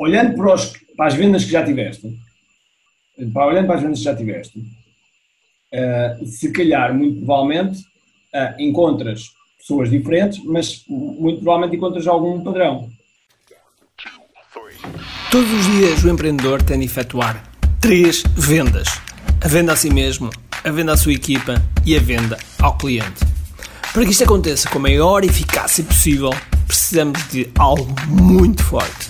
olhando para, os, para, as vendas que já tiveste, para, olhando para as vendas que já tiveste, uh, se calhar, muito provavelmente, uh, encontras pessoas diferentes, mas muito provavelmente encontras algum padrão. Todos os dias o empreendedor tem de efetuar três vendas: a venda a si mesmo, a venda à sua equipa e a venda ao cliente. Para que isto aconteça com a maior eficácia possível, precisamos de algo muito forte: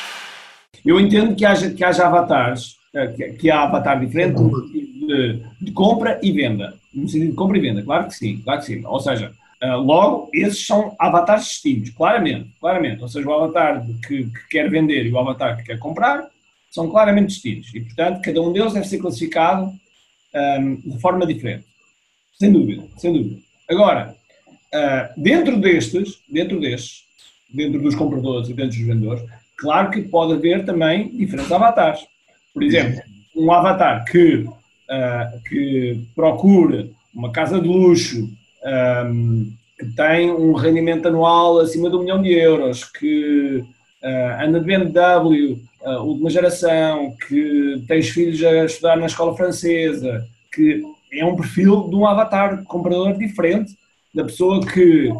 Eu entendo que haja, que haja avatares, eh, que há avatar diferente de, de compra e venda. No sentido de compra e venda, claro que sim, claro que sim. Ou seja, Uh, logo, esses são avatares distintos, claramente, claramente. Ou seja, o avatar que, que, quer vender e o avatar que quer comprar são claramente distintos. E, portanto, cada um deles deve ser classificado um, de forma diferente. Sem dúvida, sem dúvida. Agora, uh, dentro destes, dentro destes, dentro dos compradores e dentro dos vendedores, claro que pode haver também diferentes avatares. Por exemplo, um avatar que, uh, que procure uma casa de luxo um, que tem um rendimento anual acima de um milhão de euros, que uh, anda de BMW, uh, última geração, que tem os filhos a estudar na escola francesa, que é um perfil de um avatar comprador diferente da pessoa que,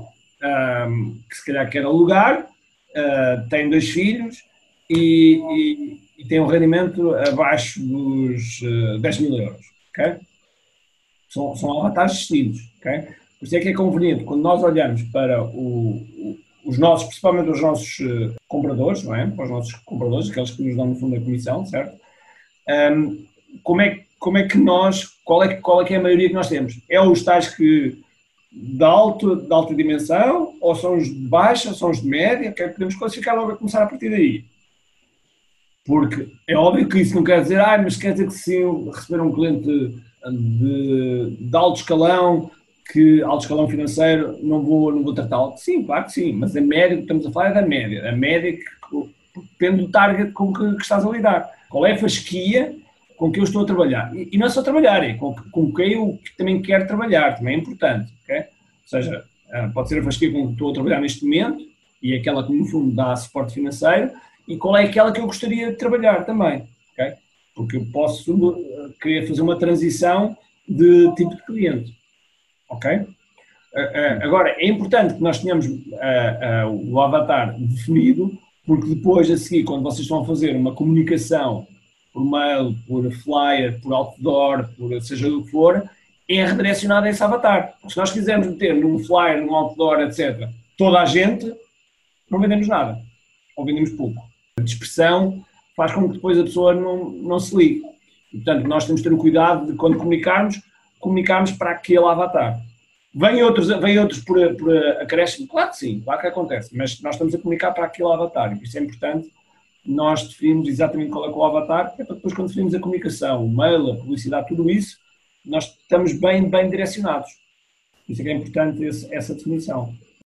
um, que se calhar quer alugar, uh, tem dois filhos e, e, e, tem um rendimento abaixo dos uh, 10 mil euros. Okay? São, são avatares distintos. Okay? Por isso é que é conveniente, quando nós olhamos para o, o, os nossos, principalmente os nossos uh, compradores, não é? Para os nossos compradores, aqueles que nos dão no fundo a comissão, certo? Um, como, é, como é que nós, qual é, qual é que é a maioria que nós temos? É os tais que de, alto, de alta dimensão, ou são os de baixa, são os de média, que é que podemos classificar logo a começar a partir daí. Porque é óbvio que isso não quer dizer, ah, mas quer dizer que se receber um cliente de, de alto escalão, que alto escalão financeiro não vou, não vou tratá-lo. Sim, claro que sim, mas a média que estamos a falar é da média. A média que, depende do target com que, que, estás a lidar. Qual é a fasquia com que eu estou a trabalhar? E, e não é só trabalhar, é com, com quem eu também quero trabalhar, também é importante. Okay? Ou seja, ah, pode ser a fasquia com que estou a trabalhar neste momento e aquela que no fundo dá suporte financeiro e qual é aquela que eu gostaria de trabalhar também. Porque eu posso ah, querer fazer uma transição de tipo de cliente. Ok? Uh, agora, é importante que nós tenhamos o avatar definido, porque depois, a seguir, quando vocês estão a fazer uma comunicação por mail, por flyer, por outdoor, por seja o que for, é redirecionado a esse avatar. Se nós quisermos meter num flyer, num outdoor, etc., toda a gente, não vendemos nada. Ou vendemos pouco. A dispersão faz com que depois a pessoa não, não se ligue. E, portanto, nós temos de ter o cuidado de, quando comunicarmos, comunicarmos para aquele avatar. Vêm outros, vem outros por, por acréscimo? Claro que sim, claro que acontece, mas nós estamos a comunicar para aquele avatar, isso é importante, nós definimos exatamente qual é, é o avatar, é para depois quando definimos a comunicação, o mail, a publicidade, tudo isso, nós estamos bem, bem direcionados. Isso é que é importante esse, essa definição.